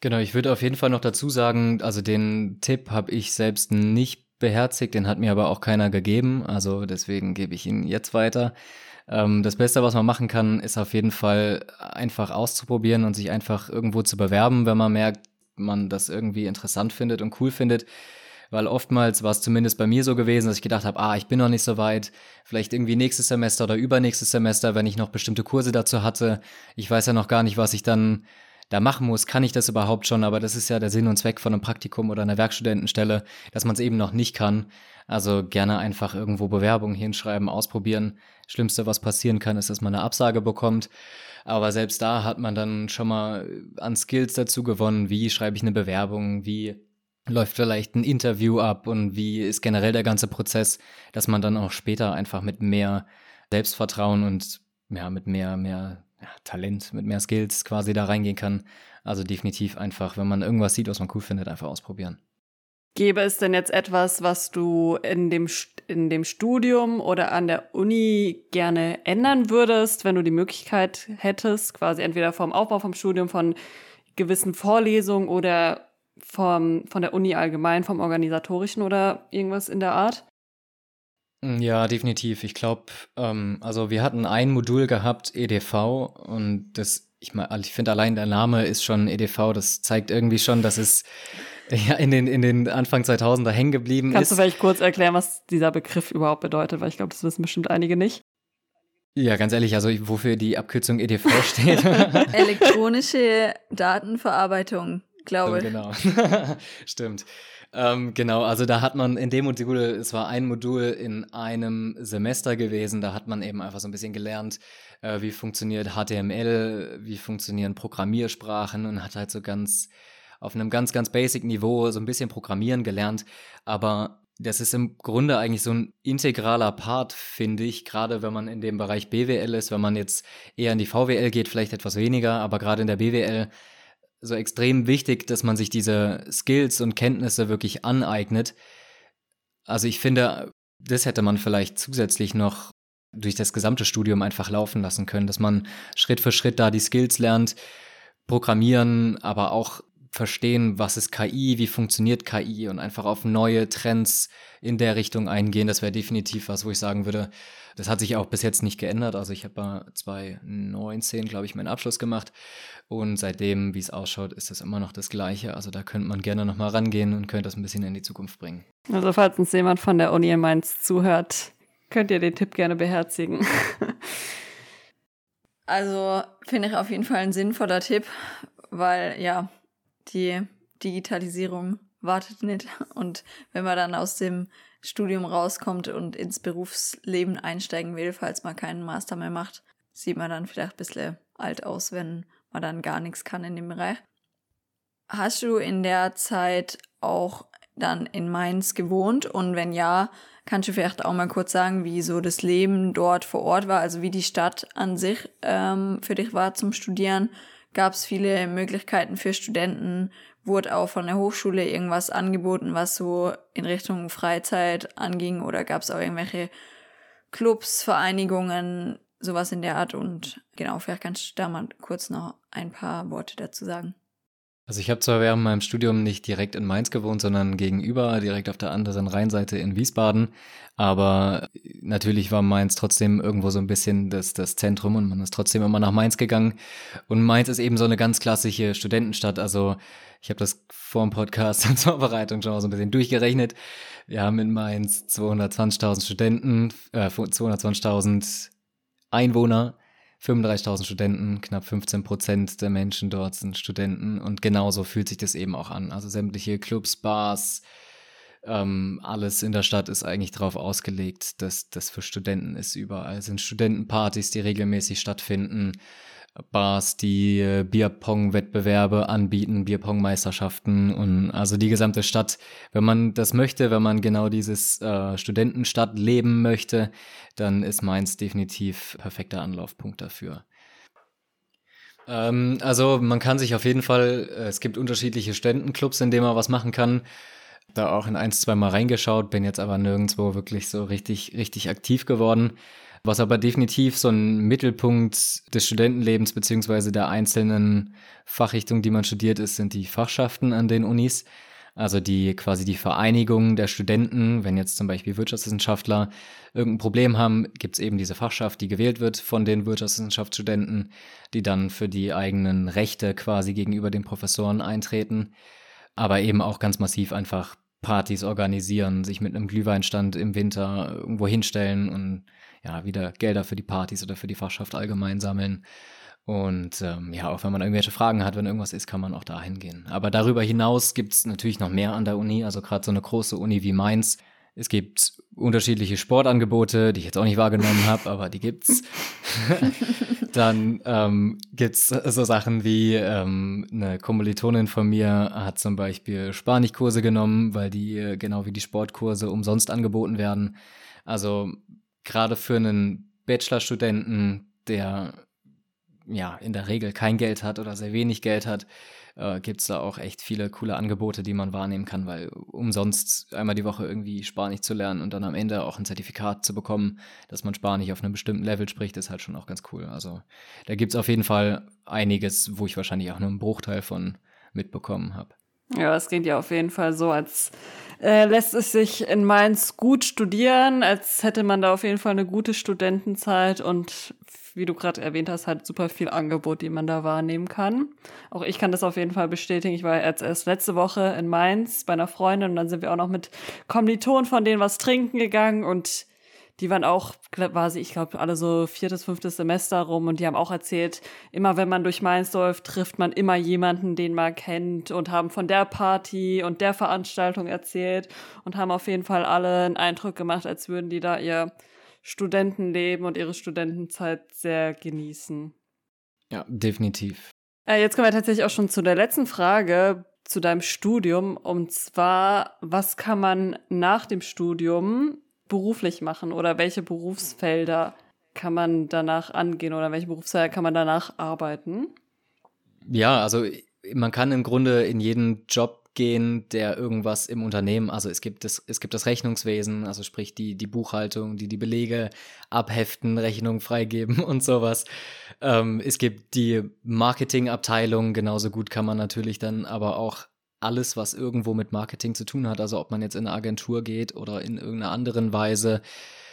[SPEAKER 4] Genau, ich würde auf jeden Fall noch dazu sagen, also den Tipp habe ich selbst nicht beherzigt, den hat mir aber auch keiner gegeben. Also deswegen gebe ich ihn jetzt weiter ähm, das Beste, was man machen kann, ist auf jeden Fall einfach auszuprobieren und sich einfach irgendwo zu bewerben, wenn man merkt, man das irgendwie interessant findet und cool findet. Weil oftmals war es zumindest bei mir so gewesen, dass ich gedacht habe, ah, ich bin noch nicht so weit, vielleicht irgendwie nächstes Semester oder übernächstes Semester, wenn ich noch bestimmte Kurse dazu hatte. Ich weiß ja noch gar nicht, was ich dann da machen muss, kann ich das überhaupt schon, aber das ist ja der Sinn und Zweck von einem Praktikum oder einer Werkstudentenstelle, dass man es eben noch nicht kann. Also gerne einfach irgendwo Bewerbungen hinschreiben, ausprobieren. Schlimmste, was passieren kann, ist, dass man eine Absage bekommt. Aber selbst da hat man dann schon mal an Skills dazu gewonnen. Wie schreibe ich eine Bewerbung? Wie läuft vielleicht ein Interview ab? Und wie ist generell der ganze Prozess, dass man dann auch später einfach mit mehr Selbstvertrauen und ja, mit mehr, mehr ja, Talent, mit mehr Skills quasi da reingehen kann. Also definitiv einfach, wenn man irgendwas sieht, was man cool findet, einfach ausprobieren.
[SPEAKER 1] Gäbe es denn jetzt etwas, was du in dem, in dem Studium oder an der Uni gerne ändern würdest, wenn du die Möglichkeit hättest, quasi entweder vom Aufbau vom Studium, von gewissen Vorlesungen oder vom, von der Uni allgemein, vom organisatorischen oder irgendwas in der Art?
[SPEAKER 4] Ja, definitiv. Ich glaube, ähm, also wir hatten ein Modul gehabt, EDV, und das, ich meine, ich finde allein der Name ist schon EDV, das zeigt irgendwie schon, dass es ja, in den, in den Anfang 2000er hängen geblieben
[SPEAKER 1] Kannst
[SPEAKER 4] ist.
[SPEAKER 1] Kannst du vielleicht kurz erklären, was dieser Begriff überhaupt bedeutet? Weil ich glaube, das wissen bestimmt einige nicht.
[SPEAKER 4] Ja, ganz ehrlich, also wofür die Abkürzung EDV steht. [laughs] [laughs]
[SPEAKER 3] Elektronische Datenverarbeitung, glaube ich.
[SPEAKER 4] Genau, [laughs] stimmt. Ähm, genau, also da hat man in dem Modul, es war ein Modul in einem Semester gewesen, da hat man eben einfach so ein bisschen gelernt, äh, wie funktioniert HTML, wie funktionieren Programmiersprachen und hat halt so ganz auf einem ganz, ganz basic Niveau so ein bisschen Programmieren gelernt. Aber das ist im Grunde eigentlich so ein integraler Part, finde ich, gerade wenn man in dem Bereich BWL ist, wenn man jetzt eher in die VWL geht, vielleicht etwas weniger, aber gerade in der BWL so extrem wichtig, dass man sich diese Skills und Kenntnisse wirklich aneignet. Also ich finde, das hätte man vielleicht zusätzlich noch durch das gesamte Studium einfach laufen lassen können, dass man Schritt für Schritt da die Skills lernt, programmieren, aber auch verstehen, was ist KI, wie funktioniert KI und einfach auf neue Trends in der Richtung eingehen. Das wäre definitiv was, wo ich sagen würde, das hat sich auch bis jetzt nicht geändert. Also ich habe 2019, glaube ich, meinen Abschluss gemacht und seitdem, wie es ausschaut, ist das immer noch das Gleiche. Also da könnte man gerne nochmal rangehen und könnte das ein bisschen in die Zukunft bringen.
[SPEAKER 1] Also falls uns jemand von der Uni in Mainz zuhört, könnt ihr den Tipp gerne beherzigen. [laughs]
[SPEAKER 3] also finde ich auf jeden Fall ein sinnvoller Tipp, weil ja, die Digitalisierung wartet nicht. Und wenn man dann aus dem Studium rauskommt und ins Berufsleben einsteigen will, falls man keinen Master mehr macht, sieht man dann vielleicht ein bisschen alt aus, wenn man dann gar nichts kann in dem Bereich. Hast du in der Zeit auch dann in Mainz gewohnt? Und wenn ja, kannst du vielleicht auch mal kurz sagen, wie so das Leben dort vor Ort war, also wie die Stadt an sich ähm, für dich war zum Studieren? Gab es viele Möglichkeiten für Studenten, wurde auch von der Hochschule irgendwas angeboten, was so in Richtung Freizeit anging? Oder gab es auch irgendwelche Clubs, Vereinigungen, sowas in der Art? Und genau, vielleicht kannst du da mal kurz noch ein paar Worte dazu sagen.
[SPEAKER 4] Also ich habe zwar während meinem Studium nicht direkt in Mainz gewohnt, sondern gegenüber, direkt auf der anderen Rheinseite in Wiesbaden. Aber natürlich war Mainz trotzdem irgendwo so ein bisschen das, das Zentrum und man ist trotzdem immer nach Mainz gegangen. Und Mainz ist eben so eine ganz klassische Studentenstadt. Also ich habe das vor dem Podcast [laughs] in Vorbereitung schon mal so ein bisschen durchgerechnet. Wir haben in Mainz 220.000 Studenten, äh, 220.000 Einwohner 35.000 Studenten, knapp 15 Prozent der Menschen dort sind Studenten und genauso fühlt sich das eben auch an. Also sämtliche Clubs, Bars, ähm, alles in der Stadt ist eigentlich darauf ausgelegt, dass das für Studenten ist. Überall sind Studentenpartys, die regelmäßig stattfinden. Bars, die äh, Bierpong-Wettbewerbe anbieten, Bierpong-Meisterschaften und also die gesamte Stadt. Wenn man das möchte, wenn man genau dieses äh, Studentenstadt leben möchte, dann ist Mainz definitiv perfekter Anlaufpunkt dafür. Ähm, also man kann sich auf jeden Fall, äh, es gibt unterschiedliche Studentenclubs, in denen man was machen kann. Da auch in eins, zwei Mal reingeschaut, bin jetzt aber nirgendwo wirklich so richtig, richtig aktiv geworden. Was aber definitiv so ein Mittelpunkt des Studentenlebens beziehungsweise der einzelnen Fachrichtungen, die man studiert, ist, sind die Fachschaften an den Unis. Also die quasi die Vereinigung der Studenten, wenn jetzt zum Beispiel Wirtschaftswissenschaftler irgendein Problem haben, gibt es eben diese Fachschaft, die gewählt wird von den Wirtschaftswissenschaftsstudenten, die dann für die eigenen Rechte quasi gegenüber den Professoren eintreten, aber eben auch ganz massiv einfach Partys organisieren, sich mit einem Glühweinstand im Winter irgendwo hinstellen und ja, wieder Gelder für die Partys oder für die Fachschaft allgemein sammeln. Und ähm, ja, auch wenn man irgendwelche Fragen hat, wenn irgendwas ist, kann man auch da hingehen. Aber darüber hinaus gibt es natürlich noch mehr an der Uni, also gerade so eine große Uni wie Mainz. Es gibt unterschiedliche Sportangebote, die ich jetzt auch nicht wahrgenommen habe, aber die gibt's. [laughs] Dann ähm, gibt's so Sachen wie ähm, eine Kommilitonin von mir hat zum Beispiel Spanischkurse genommen, weil die äh, genau wie die Sportkurse umsonst angeboten werden. Also gerade für einen Bachelorstudenten, der ja in der Regel kein Geld hat oder sehr wenig Geld hat, äh, gibt es da auch echt viele coole Angebote, die man wahrnehmen kann, weil umsonst einmal die Woche irgendwie Spanisch zu lernen und dann am Ende auch ein Zertifikat zu bekommen, dass man Spanisch auf einem bestimmten Level spricht, ist halt schon auch ganz cool. Also da gibt es auf jeden Fall einiges, wo ich wahrscheinlich auch nur einen Bruchteil von mitbekommen habe.
[SPEAKER 1] Ja, es klingt ja auf jeden Fall so, als äh, lässt es sich in Mainz gut studieren, als hätte man da auf jeden Fall eine gute Studentenzeit und wie du gerade erwähnt hast, halt super viel Angebot, die man da wahrnehmen kann. Auch ich kann das auf jeden Fall bestätigen. Ich war jetzt erst letzte Woche in Mainz bei einer Freundin und dann sind wir auch noch mit Kommilitonen von denen was trinken gegangen und die waren auch quasi, ich glaube, alle so viertes, fünftes Semester rum und die haben auch erzählt, immer wenn man durch Mainz läuft, trifft man immer jemanden, den man kennt und haben von der Party und der Veranstaltung erzählt und haben auf jeden Fall alle einen Eindruck gemacht, als würden die da ihr Studentenleben und ihre Studentenzeit sehr genießen.
[SPEAKER 4] Ja, definitiv.
[SPEAKER 1] Äh, jetzt kommen wir tatsächlich auch schon zu der letzten Frage zu deinem Studium. Und zwar, was kann man nach dem Studium beruflich machen oder welche Berufsfelder kann man danach angehen oder welche Berufsfelder kann man danach arbeiten?
[SPEAKER 4] Ja, also man kann im Grunde in jeden Job gehen, der irgendwas im Unternehmen, also es gibt das, es gibt das Rechnungswesen, also sprich die, die Buchhaltung, die die Belege abheften, Rechnungen freigeben [laughs] und sowas. Ähm, es gibt die Marketingabteilung, genauso gut kann man natürlich dann aber auch alles, was irgendwo mit Marketing zu tun hat, also ob man jetzt in eine Agentur geht oder in irgendeiner anderen Weise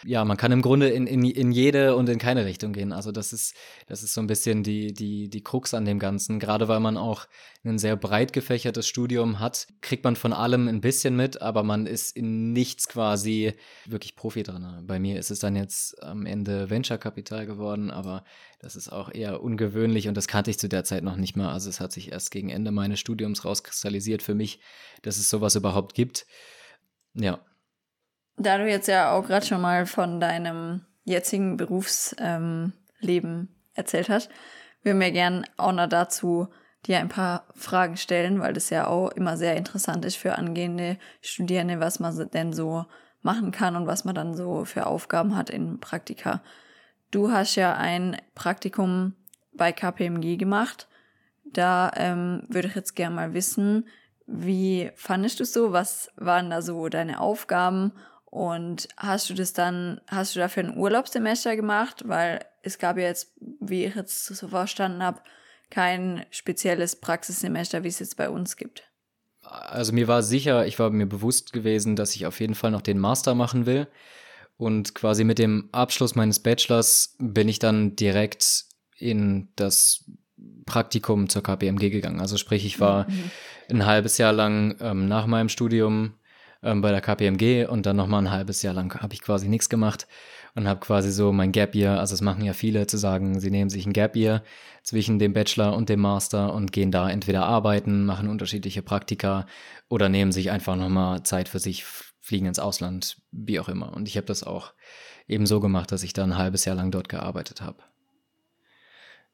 [SPEAKER 4] ja, man kann im Grunde in, in, in jede und in keine Richtung gehen. Also das ist, das ist so ein bisschen die, die, die Krux an dem Ganzen. Gerade weil man auch ein sehr breit gefächertes Studium hat, kriegt man von allem ein bisschen mit, aber man ist in nichts quasi wirklich Profi drin. Bei mir ist es dann jetzt am Ende Venture-Kapital geworden, aber das ist auch eher ungewöhnlich und das kannte ich zu der Zeit noch nicht mal. Also es hat sich erst gegen Ende meines Studiums rauskristallisiert für mich, dass es sowas überhaupt gibt. Ja,
[SPEAKER 3] da du jetzt ja auch gerade schon mal von deinem jetzigen Berufsleben ähm, erzählt hast, würden wir gern auch noch dazu dir ein paar Fragen stellen, weil das ja auch immer sehr interessant ist für angehende Studierende, was man denn so machen kann und was man dann so für Aufgaben hat in Praktika. Du hast ja ein Praktikum bei KPMG gemacht. Da ähm, würde ich jetzt gerne mal wissen, wie fandest du so? Was waren da so deine Aufgaben und hast du das dann, hast du dafür ein Urlaubssemester gemacht? Weil es gab ja jetzt, wie ich jetzt so verstanden habe, kein spezielles Praxissemester, wie es jetzt bei uns gibt.
[SPEAKER 4] Also mir war sicher, ich war mir bewusst gewesen, dass ich auf jeden Fall noch den Master machen will. Und quasi mit dem Abschluss meines Bachelors bin ich dann direkt in das Praktikum zur KPMG gegangen. Also sprich, ich war mhm. ein halbes Jahr lang ähm, nach meinem Studium ähm, bei der KPMG und dann nochmal ein halbes Jahr lang habe ich quasi nichts gemacht und habe quasi so mein Gap Year, also es machen ja viele zu sagen, sie nehmen sich ein Gap Year zwischen dem Bachelor und dem Master und gehen da entweder arbeiten, machen unterschiedliche Praktika oder nehmen sich einfach nochmal Zeit für sich, fliegen ins Ausland, wie auch immer. Und ich habe das auch eben so gemacht, dass ich da ein halbes Jahr lang dort gearbeitet habe.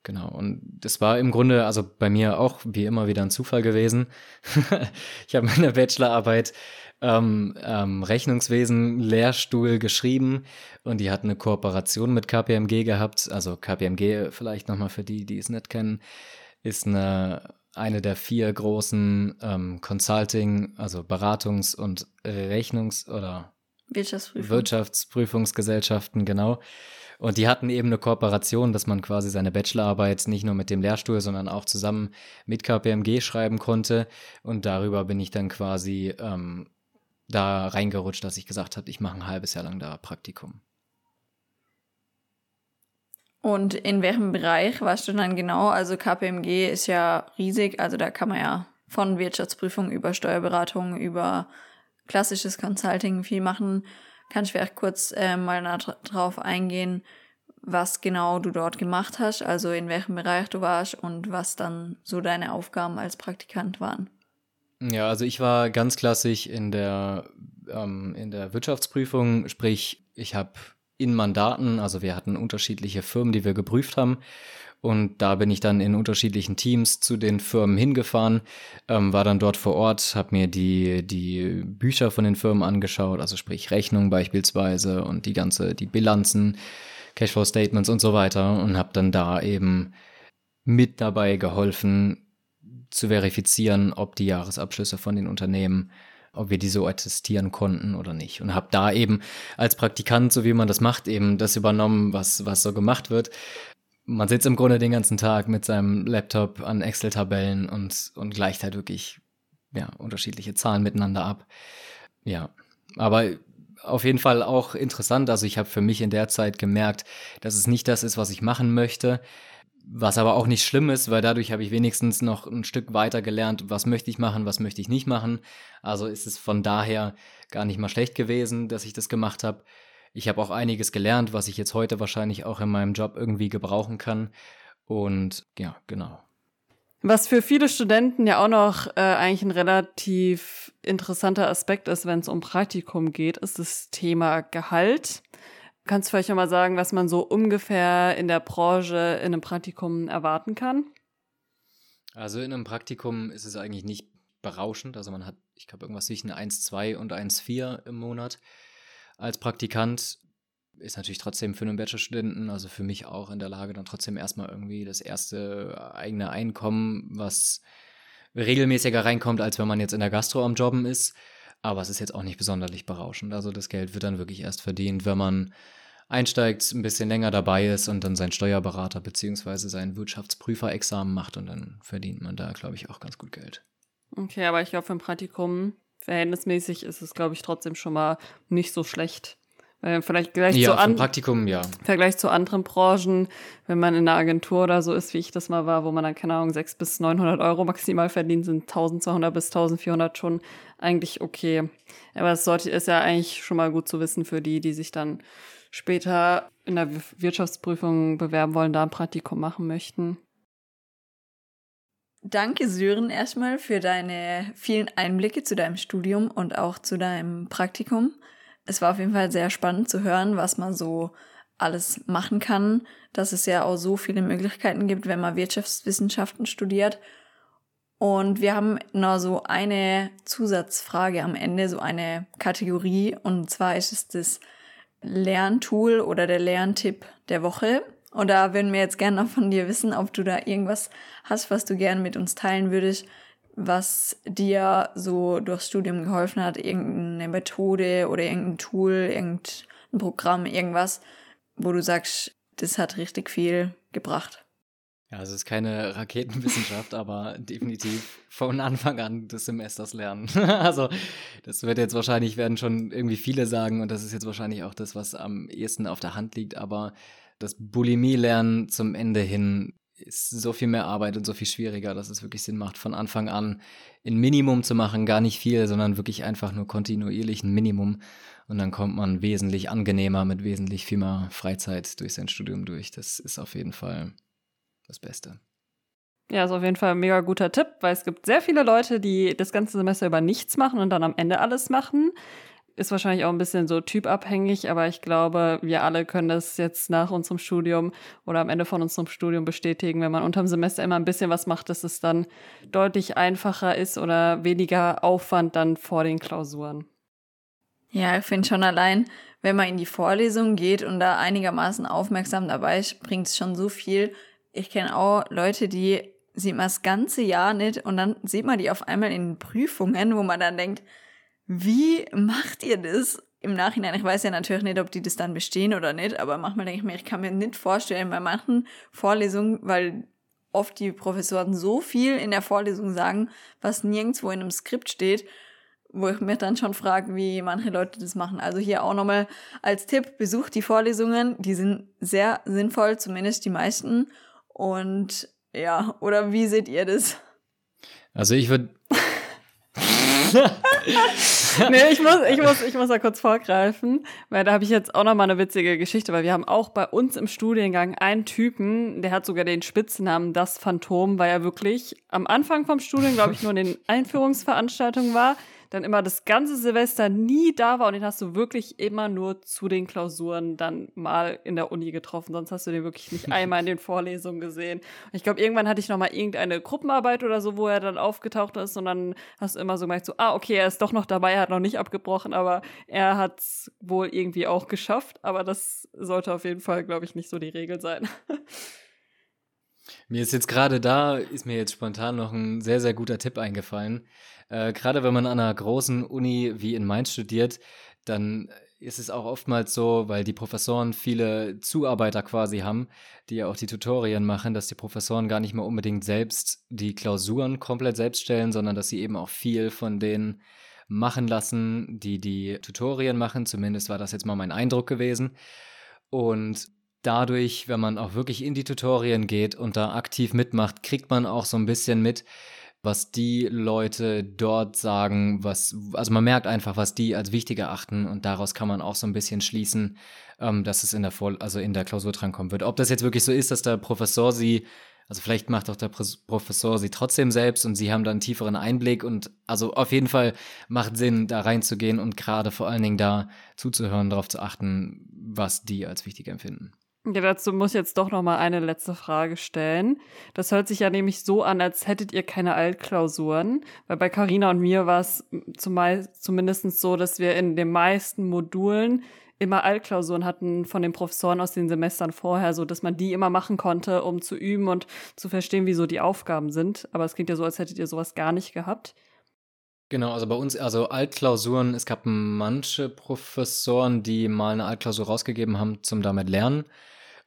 [SPEAKER 4] Genau, und das war im Grunde, also bei mir auch wie immer wieder ein Zufall gewesen. [laughs] ich habe meine Bachelorarbeit ähm, ähm, Rechnungswesen Lehrstuhl geschrieben und die hat eine Kooperation mit KPMG gehabt. Also KPMG vielleicht nochmal für die, die es nicht kennen, ist eine, eine der vier großen ähm, Consulting, also Beratungs- und Rechnungs- oder
[SPEAKER 3] Wirtschaftsprüfung.
[SPEAKER 4] Wirtschaftsprüfungsgesellschaften, genau. Und die hatten eben eine Kooperation, dass man quasi seine Bachelorarbeit nicht nur mit dem Lehrstuhl, sondern auch zusammen mit KPMG schreiben konnte. Und darüber bin ich dann quasi ähm, da reingerutscht, dass ich gesagt habe, ich mache ein halbes Jahr lang da Praktikum.
[SPEAKER 3] Und in welchem Bereich warst du dann genau? Also KPMG ist ja riesig, also da kann man ja von Wirtschaftsprüfung über Steuerberatung, über klassisches Consulting viel machen. Kannst du vielleicht kurz äh, mal drauf eingehen, was genau du dort gemacht hast, also in welchem Bereich du warst und was dann so deine Aufgaben als Praktikant waren?
[SPEAKER 4] Ja, also ich war ganz klassisch in der, ähm, in der Wirtschaftsprüfung, sprich, ich habe in Mandaten, also wir hatten unterschiedliche Firmen, die wir geprüft haben. Und da bin ich dann in unterschiedlichen Teams zu den Firmen hingefahren, ähm, war dann dort vor Ort, habe mir die, die Bücher von den Firmen angeschaut, also sprich Rechnungen beispielsweise und die ganze, die Bilanzen, Cashflow-Statements und so weiter und habe dann da eben mit dabei geholfen, zu verifizieren, ob die Jahresabschlüsse von den Unternehmen, ob wir die so attestieren konnten oder nicht. Und habe da eben als Praktikant, so wie man das macht, eben das übernommen, was, was so gemacht wird. Man sitzt im Grunde den ganzen Tag mit seinem Laptop an Excel-Tabellen und, und gleicht halt wirklich ja, unterschiedliche Zahlen miteinander ab. Ja, aber auf jeden Fall auch interessant. Also ich habe für mich in der Zeit gemerkt, dass es nicht das ist, was ich machen möchte. Was aber auch nicht schlimm ist, weil dadurch habe ich wenigstens noch ein Stück weiter gelernt, was möchte ich machen, was möchte ich nicht machen. Also ist es von daher gar nicht mal schlecht gewesen, dass ich das gemacht habe. Ich habe auch einiges gelernt, was ich jetzt heute wahrscheinlich auch in meinem Job irgendwie gebrauchen kann. Und ja, genau.
[SPEAKER 1] Was für viele Studenten ja auch noch äh, eigentlich ein relativ interessanter Aspekt ist, wenn es um Praktikum geht, ist das Thema Gehalt. Kannst du vielleicht noch mal sagen, was man so ungefähr in der Branche in einem Praktikum erwarten kann?
[SPEAKER 4] Also in einem Praktikum ist es eigentlich nicht berauschend. Also man hat, ich glaube, irgendwas zwischen 1,2 und 1,4 im Monat. Als Praktikant ist natürlich trotzdem für einen Bachelorstudenten, also für mich auch in der Lage, dann trotzdem erstmal irgendwie das erste eigene Einkommen, was regelmäßiger reinkommt, als wenn man jetzt in der Gastro am Jobben ist. Aber es ist jetzt auch nicht besonders berauschend. Also das Geld wird dann wirklich erst verdient, wenn man einsteigt, ein bisschen länger dabei ist und dann sein Steuerberater bzw. sein Wirtschaftsprüferexamen macht und dann verdient man da, glaube ich, auch ganz gut Geld.
[SPEAKER 1] Okay, aber ich glaube, für ein Praktikum verhältnismäßig ist es, glaube ich, trotzdem schon mal nicht so schlecht. Weil vielleicht gleich
[SPEAKER 4] ja,
[SPEAKER 1] zu an
[SPEAKER 4] Praktikum, ja.
[SPEAKER 1] Vergleich zu anderen Branchen, wenn man in einer Agentur oder so ist, wie ich das mal war, wo man dann, keine Ahnung, 600 bis 900 Euro maximal verdient, sind 1200 bis 1400 schon eigentlich okay. Aber es sollte, ist ja eigentlich schon mal gut zu wissen für die, die sich dann später in der Wirtschaftsprüfung bewerben wollen, da ein Praktikum machen möchten.
[SPEAKER 3] Danke, Sören, erstmal für deine vielen Einblicke zu deinem Studium und auch zu deinem Praktikum. Es war auf jeden Fall sehr spannend zu hören, was man so alles machen kann, dass es ja auch so viele Möglichkeiten gibt, wenn man Wirtschaftswissenschaften studiert. Und wir haben noch so eine Zusatzfrage am Ende, so eine Kategorie. Und zwar ist es das Lerntool oder der Lerntipp der Woche. Und da würden wir jetzt gerne noch von dir wissen, ob du da irgendwas hast, was du gerne mit uns teilen würdest, was dir so durchs Studium geholfen hat, irgendeine Methode oder irgendein Tool, irgendein Programm, irgendwas, wo du sagst, das hat richtig viel gebracht.
[SPEAKER 4] Ja, es ist keine Raketenwissenschaft, [laughs] aber definitiv von Anfang an des Semesters lernen. [laughs] also, das wird jetzt wahrscheinlich, werden schon irgendwie viele sagen, und das ist jetzt wahrscheinlich auch das, was am ehesten auf der Hand liegt, aber das Bulimie-Lernen zum Ende hin ist so viel mehr Arbeit und so viel schwieriger, dass es wirklich Sinn macht, von Anfang an ein Minimum zu machen, gar nicht viel, sondern wirklich einfach nur kontinuierlich ein Minimum. Und dann kommt man wesentlich angenehmer mit wesentlich viel mehr Freizeit durch sein Studium durch. Das ist auf jeden Fall das Beste.
[SPEAKER 1] Ja, ist auf jeden Fall ein mega guter Tipp, weil es gibt sehr viele Leute, die das ganze Semester über nichts machen und dann am Ende alles machen ist wahrscheinlich auch ein bisschen so typabhängig, aber ich glaube, wir alle können das jetzt nach unserem Studium oder am Ende von unserem Studium bestätigen, wenn man unterm Semester immer ein bisschen was macht, dass es dann deutlich einfacher ist oder weniger Aufwand dann vor den Klausuren.
[SPEAKER 3] Ja, ich finde schon allein, wenn man in die Vorlesung geht und da einigermaßen aufmerksam dabei ist, bringt es schon so viel. Ich kenne auch Leute, die sieht man das ganze Jahr nicht und dann sieht man die auf einmal in Prüfungen, wo man dann denkt, wie macht ihr das? Im Nachhinein, ich weiß ja natürlich nicht, ob die das dann bestehen oder nicht, aber manchmal denke ich mir, ich kann mir nicht vorstellen, bei manchen Vorlesungen, weil oft die Professoren so viel in der Vorlesung sagen, was nirgendwo in einem Skript steht, wo ich mir dann schon frage, wie manche Leute das machen. Also hier auch nochmal als Tipp, besucht die Vorlesungen, die sind sehr sinnvoll, zumindest die meisten. Und ja, oder wie seht ihr das?
[SPEAKER 4] Also ich würde [laughs] [laughs]
[SPEAKER 1] nee, ich muss, ich, muss, ich muss da kurz vorgreifen, weil da habe ich jetzt auch noch mal eine witzige Geschichte, weil wir haben auch bei uns im Studiengang einen Typen, der hat sogar den Spitznamen Das Phantom, weil er wirklich am Anfang vom Studium, glaube ich, nur in den Einführungsveranstaltungen war dann immer das ganze Silvester nie da war und den hast du wirklich immer nur zu den Klausuren dann mal in der Uni getroffen. Sonst hast du den wirklich nicht [laughs] einmal in den Vorlesungen gesehen. Und ich glaube, irgendwann hatte ich noch mal irgendeine Gruppenarbeit oder so, wo er dann aufgetaucht ist und dann hast du immer so gemerkt, so, ah, okay, er ist doch noch dabei, er hat noch nicht abgebrochen, aber er hat es wohl irgendwie auch geschafft. Aber das sollte auf jeden Fall, glaube ich, nicht so die Regel sein. [laughs]
[SPEAKER 4] Mir ist jetzt gerade da, ist mir jetzt spontan noch ein sehr, sehr guter Tipp eingefallen. Äh, gerade wenn man an einer großen Uni wie in Mainz studiert, dann ist es auch oftmals so, weil die Professoren viele Zuarbeiter quasi haben, die ja auch die Tutorien machen, dass die Professoren gar nicht mehr unbedingt selbst die Klausuren komplett selbst stellen, sondern dass sie eben auch viel von denen machen lassen, die die Tutorien machen. Zumindest war das jetzt mal mein Eindruck gewesen. Und dadurch, wenn man auch wirklich in die Tutorien geht und da aktiv mitmacht, kriegt man auch so ein bisschen mit, was die Leute dort sagen, was, also man merkt einfach, was die als wichtig erachten und daraus kann man auch so ein bisschen schließen, ähm, dass es in der Vor also in der Klausur drankommen wird. Ob das jetzt wirklich so ist, dass der Professor sie, also vielleicht macht auch der Professor sie trotzdem selbst und sie haben dann einen tieferen Einblick und also auf jeden Fall macht Sinn, da reinzugehen und gerade vor allen Dingen da zuzuhören, darauf zu achten, was die als wichtig empfinden.
[SPEAKER 1] Ja, dazu muss ich jetzt doch noch mal eine letzte Frage stellen. Das hört sich ja nämlich so an, als hättet ihr keine Altklausuren, weil bei Carina und mir war es zumindest so, dass wir in den meisten Modulen immer Altklausuren hatten von den Professoren aus den Semestern vorher, so dass man die immer machen konnte, um zu üben und zu verstehen, wieso die Aufgaben sind. Aber es klingt ja so, als hättet ihr sowas gar nicht gehabt.
[SPEAKER 4] Genau, also bei uns, also Altklausuren, es gab manche Professoren, die mal eine Altklausur rausgegeben haben zum damit lernen.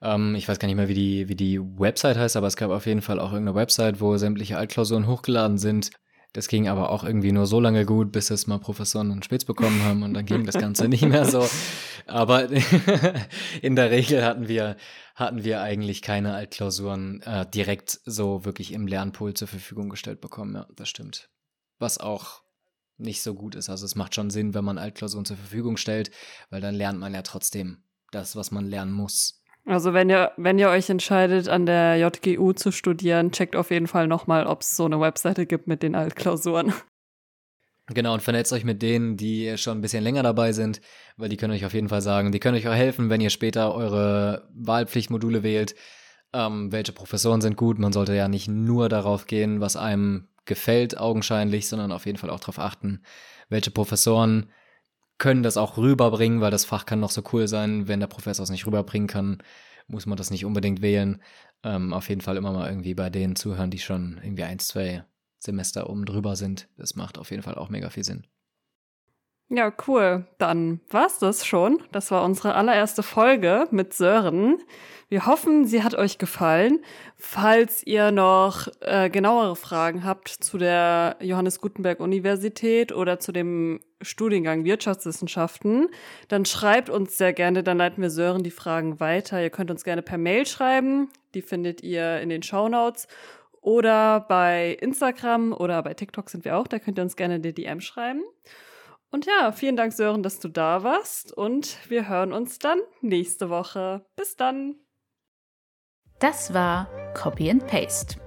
[SPEAKER 4] Ähm, ich weiß gar nicht mehr, wie die, wie die Website heißt, aber es gab auf jeden Fall auch irgendeine Website, wo sämtliche Altklausuren hochgeladen sind. Das ging aber auch irgendwie nur so lange gut, bis es mal Professoren einen Spitz bekommen haben und dann ging das Ganze nicht mehr so. Aber [laughs] in der Regel hatten wir, hatten wir eigentlich keine Altklausuren äh, direkt so wirklich im Lernpool zur Verfügung gestellt bekommen. Ja, das stimmt. Was auch nicht so gut ist. Also es macht schon Sinn, wenn man Altklausuren zur Verfügung stellt, weil dann lernt man ja trotzdem das, was man lernen muss.
[SPEAKER 1] Also wenn ihr, wenn ihr euch entscheidet, an der JGU zu studieren, checkt auf jeden Fall nochmal, ob es so eine Webseite gibt mit den Altklausuren.
[SPEAKER 4] Genau, und vernetzt euch mit denen, die schon ein bisschen länger dabei sind, weil die können euch auf jeden Fall sagen, die können euch auch helfen, wenn ihr später eure Wahlpflichtmodule wählt. Ähm, welche Professoren sind gut? Man sollte ja nicht nur darauf gehen, was einem gefällt, augenscheinlich, sondern auf jeden Fall auch darauf achten, welche Professoren können das auch rüberbringen, weil das Fach kann noch so cool sein. Wenn der Professor es nicht rüberbringen kann, muss man das nicht unbedingt wählen. Ähm, auf jeden Fall immer mal irgendwie bei denen zuhören, die schon irgendwie ein, zwei Semester oben drüber sind. Das macht auf jeden Fall auch mega viel Sinn.
[SPEAKER 1] Ja, cool. Dann war's das schon. Das war unsere allererste Folge mit Sören. Wir hoffen, sie hat euch gefallen. Falls ihr noch äh, genauere Fragen habt zu der Johannes Gutenberg Universität oder zu dem Studiengang Wirtschaftswissenschaften, dann schreibt uns sehr gerne, dann leiten wir Sören die Fragen weiter. Ihr könnt uns gerne per Mail schreiben, die findet ihr in den Show Notes oder bei Instagram oder bei TikTok sind wir auch, da könnt ihr uns gerne die DM schreiben. Und ja, vielen Dank Sören, dass du da warst und wir hören uns dann nächste Woche. Bis dann.
[SPEAKER 2] Das war Copy and Paste